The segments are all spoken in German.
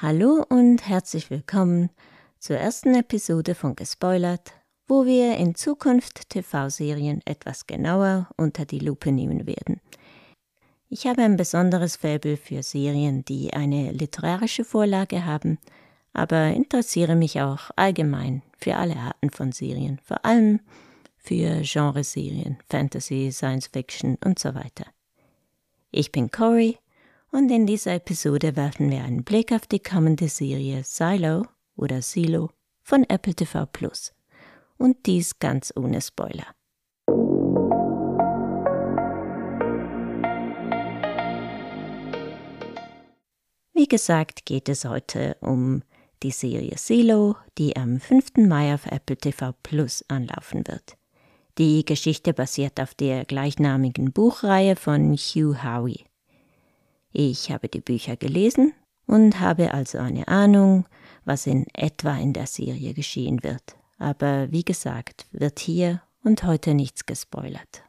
Hallo und herzlich willkommen zur ersten Episode von Gespoilert, wo wir in Zukunft TV-Serien etwas genauer unter die Lupe nehmen werden. Ich habe ein besonderes Faible für Serien, die eine literarische Vorlage haben, aber interessiere mich auch allgemein für alle Arten von Serien, vor allem für Genreserien, Fantasy, Science Fiction und so weiter. Ich bin Cory und in dieser Episode werfen wir einen Blick auf die kommende Serie Silo oder Silo von Apple TV Plus. Und dies ganz ohne Spoiler. Wie gesagt, geht es heute um die Serie Silo, die am 5. Mai auf Apple TV Plus anlaufen wird. Die Geschichte basiert auf der gleichnamigen Buchreihe von Hugh Howey. Ich habe die Bücher gelesen und habe also eine Ahnung, was in etwa in der Serie geschehen wird. Aber wie gesagt, wird hier und heute nichts gespoilert.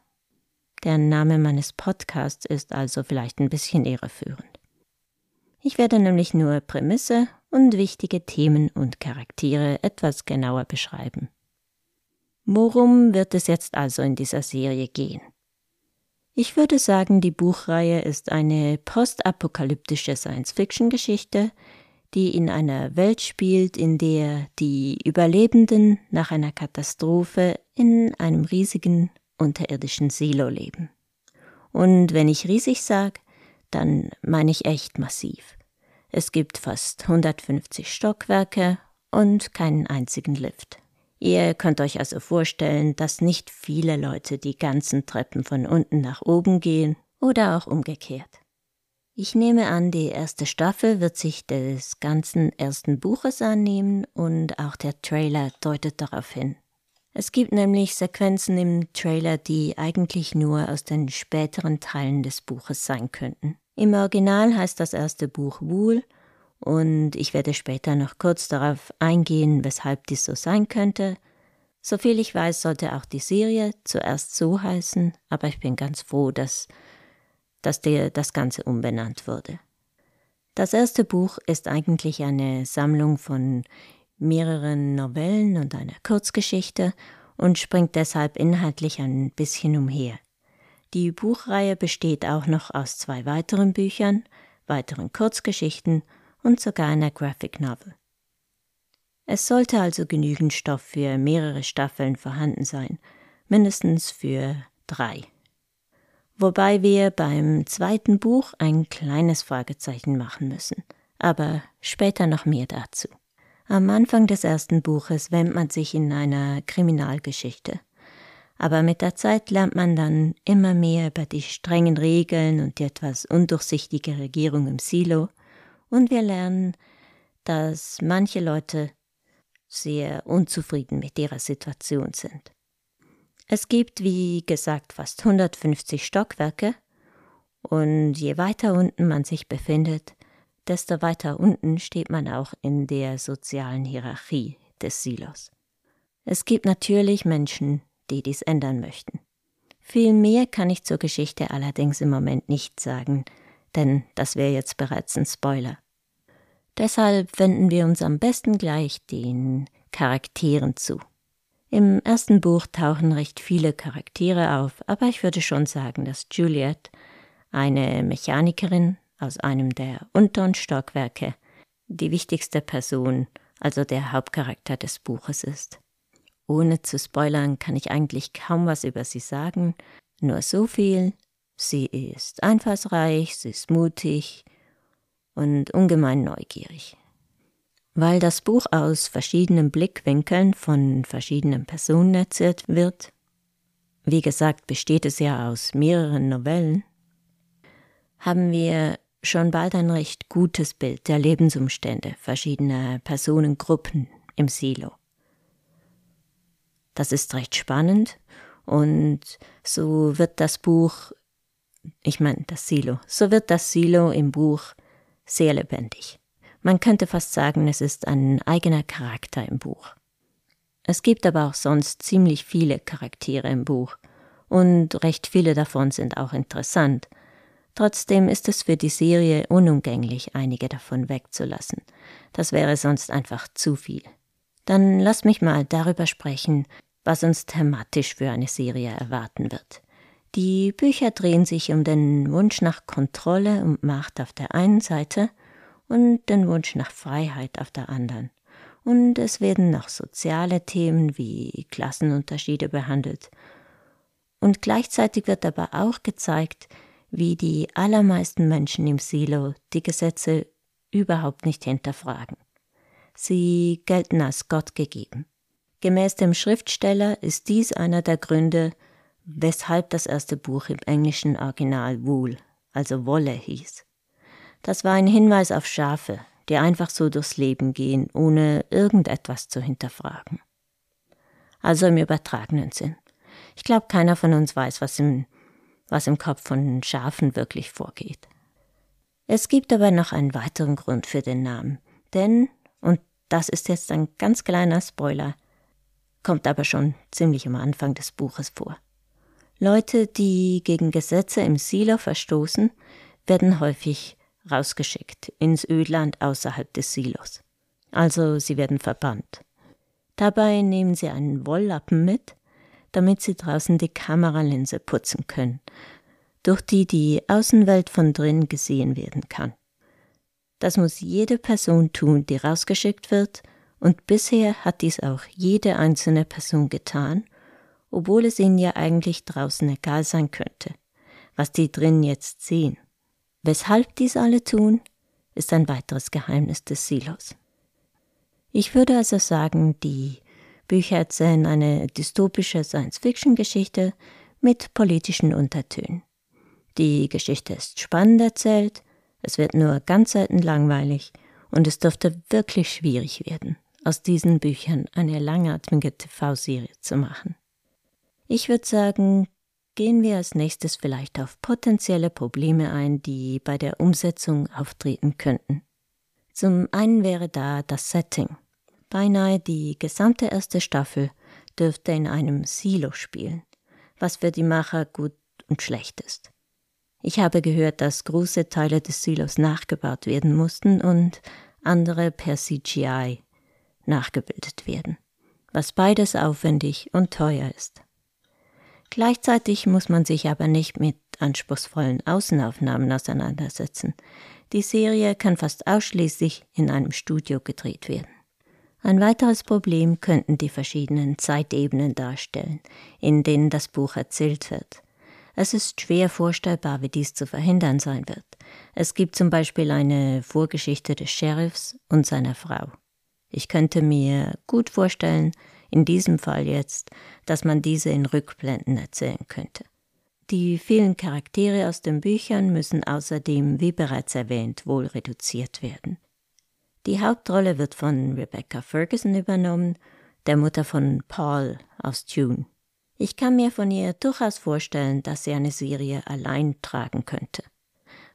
Der Name meines Podcasts ist also vielleicht ein bisschen irreführend. Ich werde nämlich nur Prämisse und wichtige Themen und Charaktere etwas genauer beschreiben. Worum wird es jetzt also in dieser Serie gehen? Ich würde sagen, die Buchreihe ist eine postapokalyptische Science-Fiction-Geschichte, die in einer Welt spielt, in der die Überlebenden nach einer Katastrophe in einem riesigen unterirdischen Silo leben. Und wenn ich riesig sage, dann meine ich echt massiv. Es gibt fast 150 Stockwerke und keinen einzigen Lift. Ihr könnt euch also vorstellen, dass nicht viele Leute die ganzen Treppen von unten nach oben gehen oder auch umgekehrt. Ich nehme an, die erste Staffel wird sich des ganzen ersten Buches annehmen und auch der Trailer deutet darauf hin. Es gibt nämlich Sequenzen im Trailer, die eigentlich nur aus den späteren Teilen des Buches sein könnten. Im Original heißt das erste Buch Wool und ich werde später noch kurz darauf eingehen, weshalb dies so sein könnte. Soviel ich weiß, sollte auch die Serie zuerst so heißen, aber ich bin ganz froh, dass, dass der, das Ganze umbenannt wurde. Das erste Buch ist eigentlich eine Sammlung von mehreren Novellen und einer Kurzgeschichte und springt deshalb inhaltlich ein bisschen umher. Die Buchreihe besteht auch noch aus zwei weiteren Büchern, weiteren Kurzgeschichten und sogar einer Graphic Novel. Es sollte also genügend Stoff für mehrere Staffeln vorhanden sein, mindestens für drei. Wobei wir beim zweiten Buch ein kleines Fragezeichen machen müssen, aber später noch mehr dazu. Am Anfang des ersten Buches wendet man sich in einer Kriminalgeschichte. Aber mit der Zeit lernt man dann immer mehr über die strengen Regeln und die etwas undurchsichtige Regierung im Silo und wir lernen, dass manche Leute sehr unzufrieden mit ihrer Situation sind. Es gibt, wie gesagt, fast 150 Stockwerke und je weiter unten man sich befindet, desto weiter unten steht man auch in der sozialen Hierarchie des Silos. Es gibt natürlich Menschen, die dies ändern möchten. Viel mehr kann ich zur Geschichte allerdings im Moment nicht sagen, denn das wäre jetzt bereits ein Spoiler. Deshalb wenden wir uns am besten gleich den Charakteren zu. Im ersten Buch tauchen recht viele Charaktere auf, aber ich würde schon sagen, dass Juliet, eine Mechanikerin aus einem der unteren Stockwerke, die wichtigste Person, also der Hauptcharakter des Buches ist. Ohne zu spoilern kann ich eigentlich kaum was über sie sagen, nur so viel, Sie ist einfallsreich, sie ist mutig und ungemein neugierig. Weil das Buch aus verschiedenen Blickwinkeln von verschiedenen Personen erzählt wird, wie gesagt, besteht es ja aus mehreren Novellen, haben wir schon bald ein recht gutes Bild der Lebensumstände verschiedener Personengruppen im Silo. Das ist recht spannend und so wird das Buch ich meine das Silo, so wird das Silo im Buch sehr lebendig. Man könnte fast sagen, es ist ein eigener Charakter im Buch. Es gibt aber auch sonst ziemlich viele Charaktere im Buch, und recht viele davon sind auch interessant, Trotzdem ist es für die Serie unumgänglich, einige davon wegzulassen. Das wäre sonst einfach zu viel. Dann lass mich mal darüber sprechen, was uns thematisch für eine Serie erwarten wird. Die Bücher drehen sich um den Wunsch nach Kontrolle und Macht auf der einen Seite und den Wunsch nach Freiheit auf der anderen. Und es werden noch soziale Themen wie Klassenunterschiede behandelt. Und gleichzeitig wird aber auch gezeigt, wie die allermeisten Menschen im Silo die Gesetze überhaupt nicht hinterfragen. Sie gelten als Gott gegeben. Gemäß dem Schriftsteller ist dies einer der Gründe, weshalb das erste Buch im englischen Original Wool, also Wolle hieß. Das war ein Hinweis auf Schafe, die einfach so durchs Leben gehen, ohne irgendetwas zu hinterfragen. Also im übertragenen Sinn. Ich glaube, keiner von uns weiß, was im, was im Kopf von Schafen wirklich vorgeht. Es gibt aber noch einen weiteren Grund für den Namen, denn, und das ist jetzt ein ganz kleiner Spoiler, kommt aber schon ziemlich am Anfang des Buches vor. Leute, die gegen Gesetze im Silo verstoßen, werden häufig rausgeschickt ins Ödland außerhalb des Silos. Also sie werden verbannt. Dabei nehmen sie einen Wolllappen mit, damit sie draußen die Kameralinse putzen können, durch die die Außenwelt von drin gesehen werden kann. Das muss jede Person tun, die rausgeschickt wird, und bisher hat dies auch jede einzelne Person getan, obwohl es ihnen ja eigentlich draußen egal sein könnte, was die drin jetzt sehen. Weshalb dies alle tun, ist ein weiteres Geheimnis des Silos. Ich würde also sagen, die Bücher erzählen eine dystopische Science-Fiction-Geschichte mit politischen Untertönen. Die Geschichte ist spannend erzählt, es wird nur ganz selten langweilig und es dürfte wirklich schwierig werden, aus diesen Büchern eine langatmige TV-Serie zu machen. Ich würde sagen, gehen wir als nächstes vielleicht auf potenzielle Probleme ein, die bei der Umsetzung auftreten könnten. Zum einen wäre da das Setting. Beinahe die gesamte erste Staffel dürfte in einem Silo spielen, was für die Macher gut und schlecht ist. Ich habe gehört, dass große Teile des Silos nachgebaut werden mussten und andere per CGI nachgebildet werden, was beides aufwendig und teuer ist. Gleichzeitig muss man sich aber nicht mit anspruchsvollen Außenaufnahmen auseinandersetzen. Die Serie kann fast ausschließlich in einem Studio gedreht werden. Ein weiteres Problem könnten die verschiedenen Zeitebenen darstellen, in denen das Buch erzählt wird. Es ist schwer vorstellbar, wie dies zu verhindern sein wird. Es gibt zum Beispiel eine Vorgeschichte des Sheriffs und seiner Frau. Ich könnte mir gut vorstellen, in diesem Fall jetzt, dass man diese in Rückblenden erzählen könnte. Die vielen Charaktere aus den Büchern müssen außerdem, wie bereits erwähnt, wohl reduziert werden. Die Hauptrolle wird von Rebecca Ferguson übernommen, der Mutter von Paul aus Tune. Ich kann mir von ihr durchaus vorstellen, dass sie eine Serie allein tragen könnte.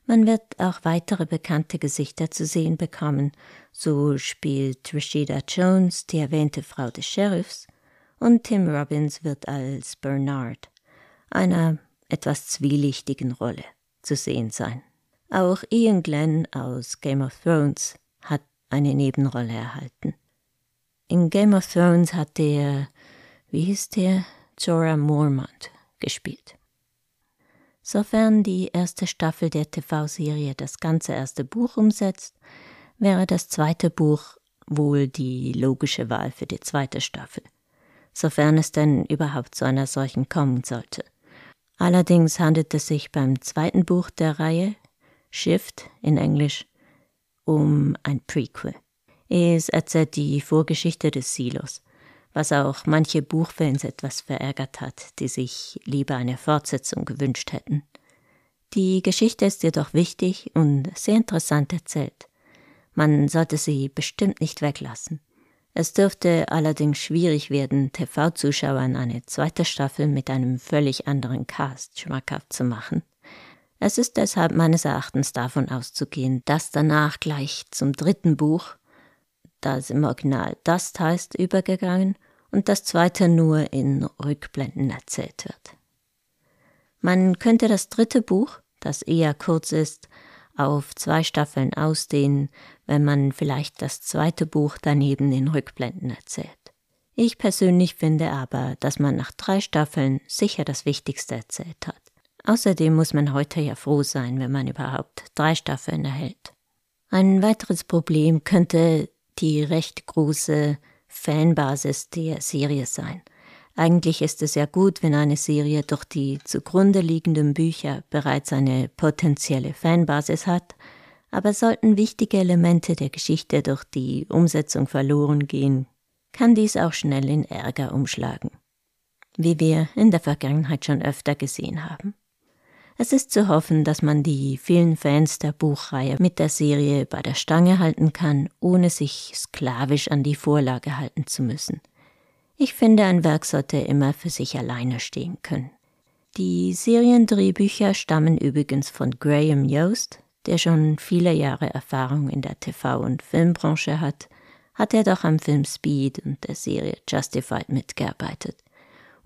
Man wird auch weitere bekannte Gesichter zu sehen bekommen. So spielt Rashida Jones die erwähnte Frau des Sheriffs und Tim Robbins wird als Bernard, einer etwas zwielichtigen Rolle, zu sehen sein. Auch Ian Glenn aus Game of Thrones hat eine Nebenrolle erhalten. In Game of Thrones hat der, wie hieß der, Jorah Mormont gespielt. Sofern die erste Staffel der TV-Serie das ganze erste Buch umsetzt, wäre das zweite Buch wohl die logische Wahl für die zweite Staffel, sofern es denn überhaupt zu einer solchen kommen sollte. Allerdings handelt es sich beim zweiten Buch der Reihe, Shift in Englisch, um ein Prequel. Es erzählt die Vorgeschichte des Silos, was auch manche Buchfans etwas verärgert hat, die sich lieber eine Fortsetzung gewünscht hätten. Die Geschichte ist jedoch wichtig und sehr interessant erzählt. Man sollte sie bestimmt nicht weglassen. Es dürfte allerdings schwierig werden, TV-Zuschauern eine zweite Staffel mit einem völlig anderen Cast schmackhaft zu machen. Es ist deshalb meines Erachtens davon auszugehen, dass danach gleich zum dritten Buch, das im Original Dust heißt, übergegangen und das zweite nur in Rückblenden erzählt wird. Man könnte das dritte Buch, das eher kurz ist, auf zwei Staffeln ausdehnen, wenn man vielleicht das zweite Buch daneben in Rückblenden erzählt. Ich persönlich finde aber, dass man nach drei Staffeln sicher das Wichtigste erzählt hat. Außerdem muss man heute ja froh sein, wenn man überhaupt drei Staffeln erhält. Ein weiteres Problem könnte die recht große Fanbasis der Serie sein. Eigentlich ist es ja gut, wenn eine Serie durch die zugrunde liegenden Bücher bereits eine potenzielle Fanbasis hat, aber sollten wichtige Elemente der Geschichte durch die Umsetzung verloren gehen, kann dies auch schnell in Ärger umschlagen, wie wir in der Vergangenheit schon öfter gesehen haben. Es ist zu hoffen, dass man die vielen Fans der Buchreihe mit der Serie bei der Stange halten kann, ohne sich sklavisch an die Vorlage halten zu müssen. Ich finde, ein Werk sollte immer für sich alleine stehen können. Die Seriendrehbücher stammen übrigens von Graham Yost, der schon viele Jahre Erfahrung in der TV- und Filmbranche hat, hat er doch am Film Speed und der Serie Justified mitgearbeitet.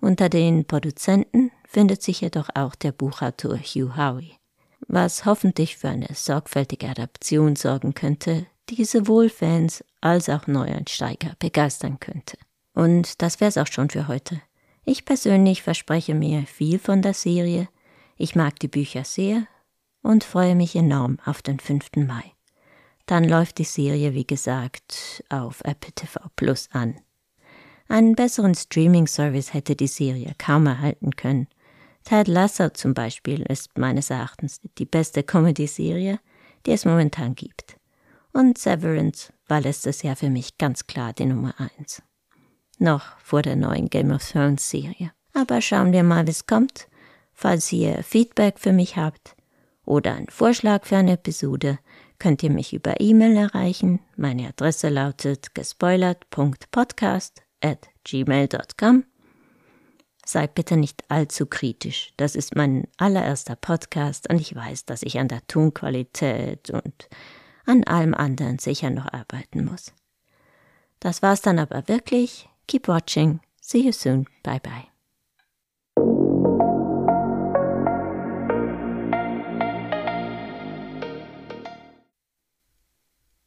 Unter den Produzenten findet sich jedoch auch der Buchautor Hugh Howey, was hoffentlich für eine sorgfältige Adaption sorgen könnte, die sowohl Fans als auch Neueinsteiger begeistern könnte. Und das wär's auch schon für heute. Ich persönlich verspreche mir viel von der Serie. Ich mag die Bücher sehr und freue mich enorm auf den 5. Mai. Dann läuft die Serie, wie gesagt, auf Apple TV Plus an. Einen besseren Streaming-Service hätte die Serie kaum erhalten können. Ted Lasso zum Beispiel ist meines Erachtens die beste Comedy-Serie, die es momentan gibt. Und Severance war letztes Jahr für mich ganz klar die Nummer eins. Noch vor der neuen Game of Thrones Serie. Aber schauen wir mal, wie es kommt. Falls ihr Feedback für mich habt oder einen Vorschlag für eine Episode, könnt ihr mich über E-Mail erreichen. Meine Adresse lautet gespoilert.podcast at gmail.com. Seid bitte nicht allzu kritisch. Das ist mein allererster Podcast und ich weiß, dass ich an der Tonqualität und an allem anderen sicher noch arbeiten muss. Das war's dann aber wirklich. Keep watching. See you soon. Bye bye.